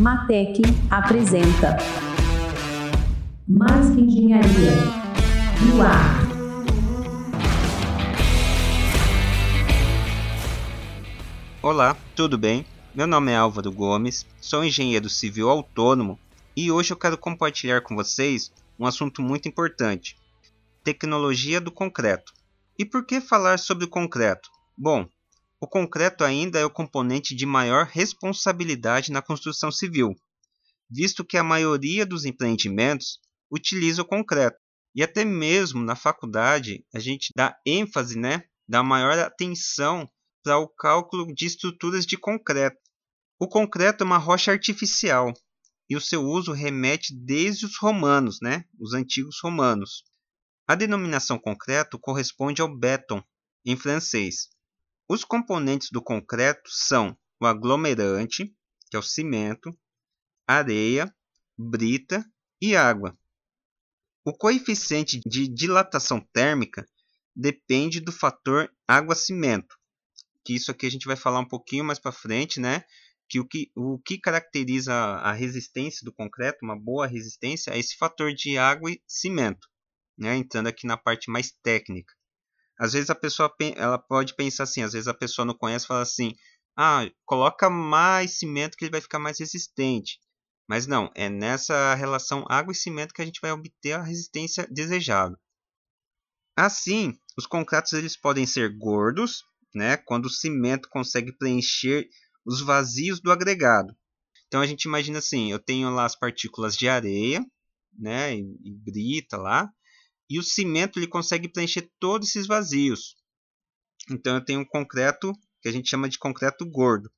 Matec apresenta Mais que Engenharia no ar. Olá, tudo bem? Meu nome é Álvaro Gomes, sou engenheiro civil autônomo e hoje eu quero compartilhar com vocês um assunto muito importante: tecnologia do concreto. E por que falar sobre o concreto? Bom, o concreto ainda é o componente de maior responsabilidade na construção civil, visto que a maioria dos empreendimentos utiliza o concreto. E até mesmo na faculdade a gente dá ênfase, né, dá maior atenção para o cálculo de estruturas de concreto. O concreto é uma rocha artificial e o seu uso remete desde os romanos, né, os antigos romanos. A denominação concreto corresponde ao béton em francês, os componentes do concreto são o aglomerante, que é o cimento, areia, brita e água. O coeficiente de dilatação térmica depende do fator água-cimento, que isso aqui a gente vai falar um pouquinho mais para frente, né? Que o, que o que caracteriza a resistência do concreto, uma boa resistência, é esse fator de água e cimento, né? Entrando aqui na parte mais técnica. Às vezes a pessoa ela pode pensar assim, às vezes a pessoa não conhece, fala assim: "Ah, coloca mais cimento que ele vai ficar mais resistente". Mas não, é nessa relação água e cimento que a gente vai obter a resistência desejada. Assim, os concretos eles podem ser gordos, né, quando o cimento consegue preencher os vazios do agregado. Então a gente imagina assim, eu tenho lá as partículas de areia, né, e, e brita lá, e o cimento ele consegue preencher todos esses vazios. Então eu tenho um concreto que a gente chama de concreto gordo.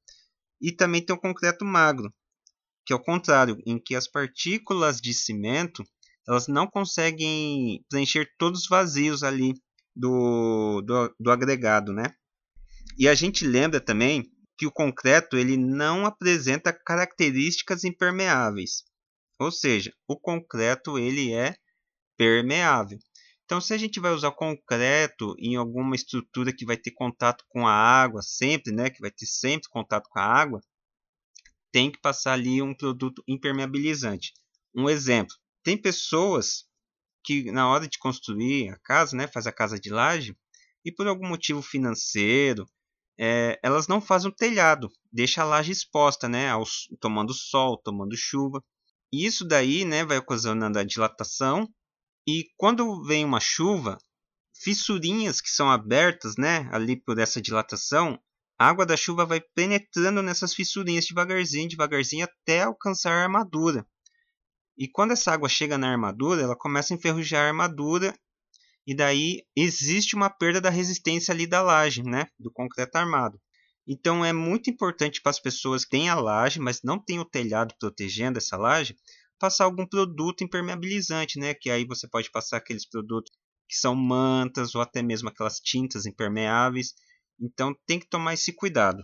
E também tem o concreto magro, que é o contrário, em que as partículas de cimento elas não conseguem preencher todos os vazios ali do, do, do agregado, né? E a gente lembra também que o concreto ele não apresenta características impermeáveis. Ou seja, o concreto ele é permeável. Então, se a gente vai usar concreto em alguma estrutura que vai ter contato com a água sempre, né, que vai ter sempre contato com a água, tem que passar ali um produto impermeabilizante. Um exemplo, tem pessoas que na hora de construir a casa, né, faz a casa de laje, e por algum motivo financeiro, é, elas não fazem o telhado, deixa a laje exposta, né, aos, tomando sol, tomando chuva. E isso daí, né, vai ocasionando a dilatação e quando vem uma chuva, fissurinhas que são abertas, né, ali por essa dilatação, a água da chuva vai penetrando nessas fissurinhas devagarzinho, devagarzinho até alcançar a armadura. E quando essa água chega na armadura, ela começa a enferrujar a armadura e daí existe uma perda da resistência ali da laje, né, do concreto armado. Então é muito importante para as pessoas que têm a laje, mas não têm o telhado protegendo essa laje, passar algum produto impermeabilizante, né? Que aí você pode passar aqueles produtos que são mantas ou até mesmo aquelas tintas impermeáveis. Então tem que tomar esse cuidado.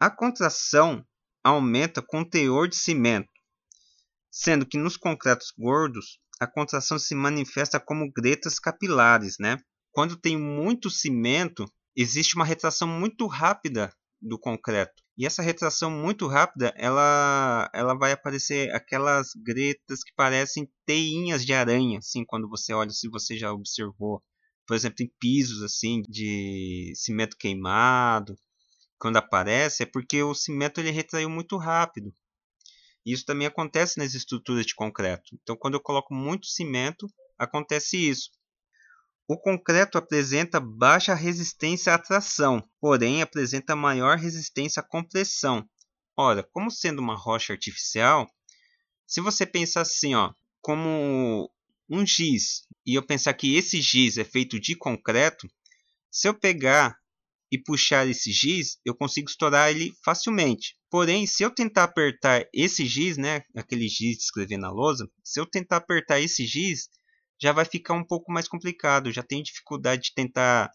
A contração aumenta com o teor de cimento, sendo que nos concretos gordos a contração se manifesta como gretas capilares, né? Quando tem muito cimento, existe uma retração muito rápida do concreto. E essa retração muito rápida, ela, ela vai aparecer aquelas gretas que parecem teinhas de aranha, assim, quando você olha, se você já observou, por exemplo, em pisos assim de cimento queimado, quando aparece é porque o cimento ele retraiu muito rápido. Isso também acontece nas estruturas de concreto. Então, quando eu coloco muito cimento, acontece isso. O concreto apresenta baixa resistência à tração, porém apresenta maior resistência à compressão. Ora, como sendo uma rocha artificial, se você pensar assim, ó, como um giz, e eu pensar que esse giz é feito de concreto, se eu pegar e puxar esse giz, eu consigo estourar ele facilmente. Porém, se eu tentar apertar esse giz, né, aquele giz de escrever na lousa, se eu tentar apertar esse giz, já vai ficar um pouco mais complicado. Já tem dificuldade de tentar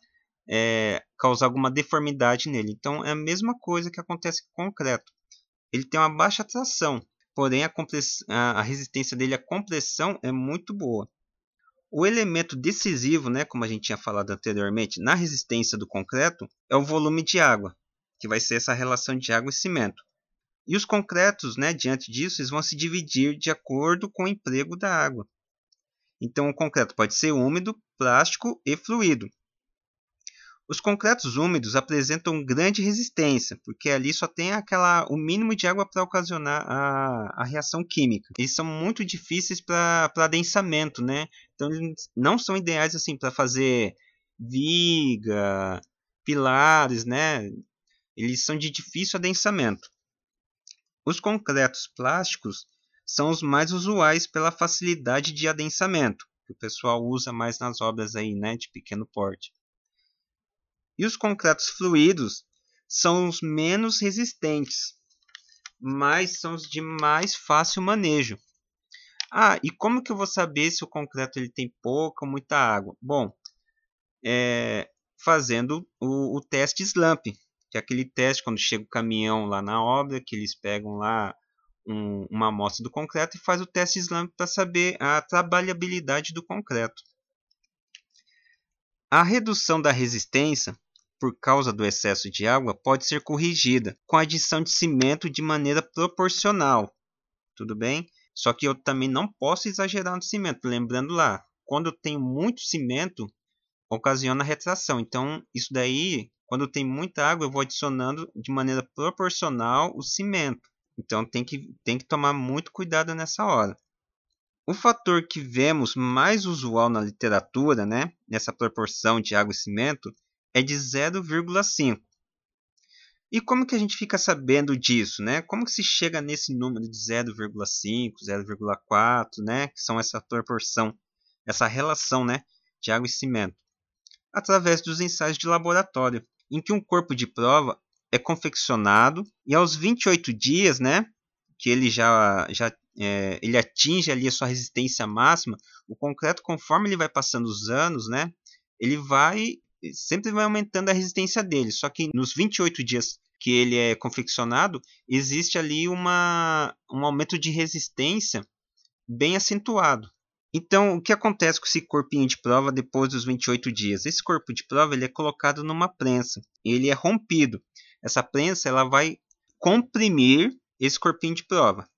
é, causar alguma deformidade nele. Então é a mesma coisa que acontece com o concreto. Ele tem uma baixa tração, porém a, a resistência dele à compressão é muito boa. O elemento decisivo, né, como a gente tinha falado anteriormente, na resistência do concreto é o volume de água, que vai ser essa relação de água e cimento. E os concretos, né, diante disso, eles vão se dividir de acordo com o emprego da água. Então, o concreto pode ser úmido, plástico e fluido. Os concretos úmidos apresentam grande resistência, porque ali só tem aquela, o mínimo de água para ocasionar a, a, reação química. Eles são muito difíceis para adensamento, né? Então eles não são ideais assim para fazer viga, pilares, né? Eles são de difícil adensamento. Os concretos plásticos são os mais usuais pela facilidade de adensamento, que o pessoal usa mais nas obras aí, né, de pequeno porte. E os concretos fluidos são os menos resistentes, mas são os de mais fácil manejo. Ah, e como que eu vou saber se o concreto ele tem pouca ou muita água? Bom, é, fazendo o, o teste SLAMP, que é aquele teste quando chega o caminhão lá na obra, que eles pegam lá um, uma amostra do concreto e faz o teste SLAMP para saber a trabalhabilidade do concreto. A redução da resistência por causa do excesso de água pode ser corrigida com a adição de cimento de maneira proporcional. Tudo bem? Só que eu também não posso exagerar no cimento. Lembrando lá, quando eu tenho muito cimento, ocasiona retração. Então, isso daí, quando tem muita água, eu vou adicionando de maneira proporcional o cimento. Então, tem que, tem que tomar muito cuidado nessa hora. O fator que vemos mais usual na literatura, né, nessa proporção de água e cimento, é de 0,5. E como que a gente fica sabendo disso, né? Como que se chega nesse número de 0,5, 0,4, né? Que são essa proporção, essa relação, né? De água e cimento. Através dos ensaios de laboratório, em que um corpo de prova é confeccionado e aos 28 dias, né? Que ele já, já é, ele atinge ali a sua resistência máxima, o concreto, conforme ele vai passando os anos, né? Ele vai sempre vai aumentando a resistência dele. Só que nos 28 dias que ele é confeccionado, existe ali uma, um aumento de resistência bem acentuado. Então, o que acontece com esse corpinho de prova depois dos 28 dias? Esse corpo de prova ele é colocado numa prensa, ele é rompido. Essa prensa ela vai comprimir esse corpinho de prova.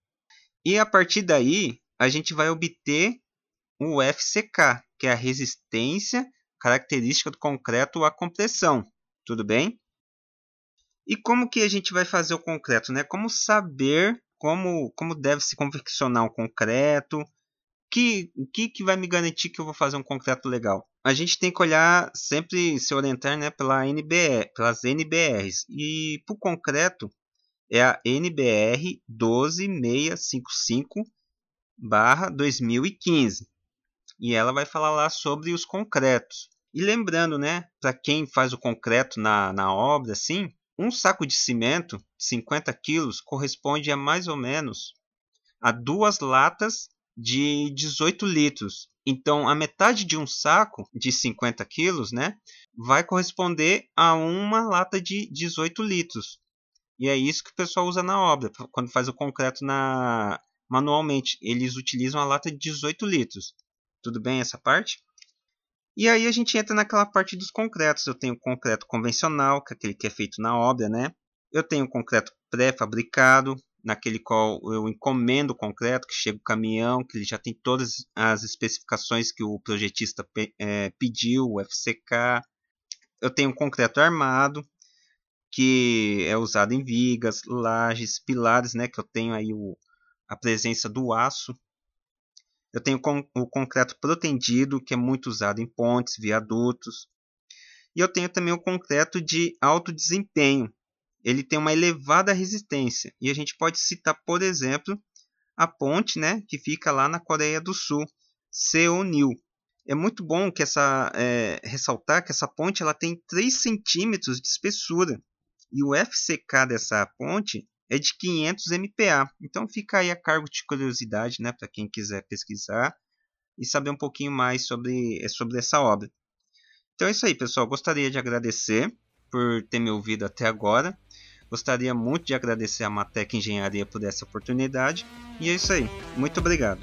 E a partir daí, a gente vai obter o FCK, que é a resistência característica do concreto à compressão. Tudo bem? E como que a gente vai fazer o concreto? Né? Como saber como, como deve se confeccionar um concreto? Que, que, que vai me garantir que eu vou fazer um concreto legal? A gente tem que olhar, sempre se orientar né, pela NBR, pelas NBRs. E para o concreto é a NBR 12655 2015. E ela vai falar lá sobre os concretos. E lembrando, né, para quem faz o concreto na, na obra, assim, um saco de cimento de 50 quilos corresponde a mais ou menos a duas latas de 18 litros. Então, a metade de um saco de 50 quilos, né, vai corresponder a uma lata de 18 litros. E é isso que o pessoal usa na obra, quando faz o concreto na manualmente. Eles utilizam a lata de 18 litros. Tudo bem essa parte? E aí a gente entra naquela parte dos concretos. Eu tenho concreto convencional, que é aquele que é feito na obra, né? Eu tenho concreto pré-fabricado, naquele qual eu encomendo o concreto, que chega o caminhão, que ele já tem todas as especificações que o projetista é, pediu, o FCK. Eu tenho concreto armado, que é usado em vigas, lajes, pilares, né, que eu tenho aí o, a presença do aço eu tenho o concreto protendido, que é muito usado em pontes, viadutos. E eu tenho também o concreto de alto desempenho. Ele tem uma elevada resistência. E a gente pode citar, por exemplo, a ponte né, que fica lá na Coreia do Sul, Seonil. É muito bom que essa, é, ressaltar que essa ponte ela tem 3 centímetros de espessura. E o FCK dessa ponte é de 500 MPa. Então fica aí a cargo de curiosidade, né, para quem quiser pesquisar e saber um pouquinho mais sobre, é, sobre essa obra. Então é isso aí, pessoal. Gostaria de agradecer por ter me ouvido até agora. Gostaria muito de agradecer a Matec Engenharia por essa oportunidade. E é isso aí. Muito obrigado.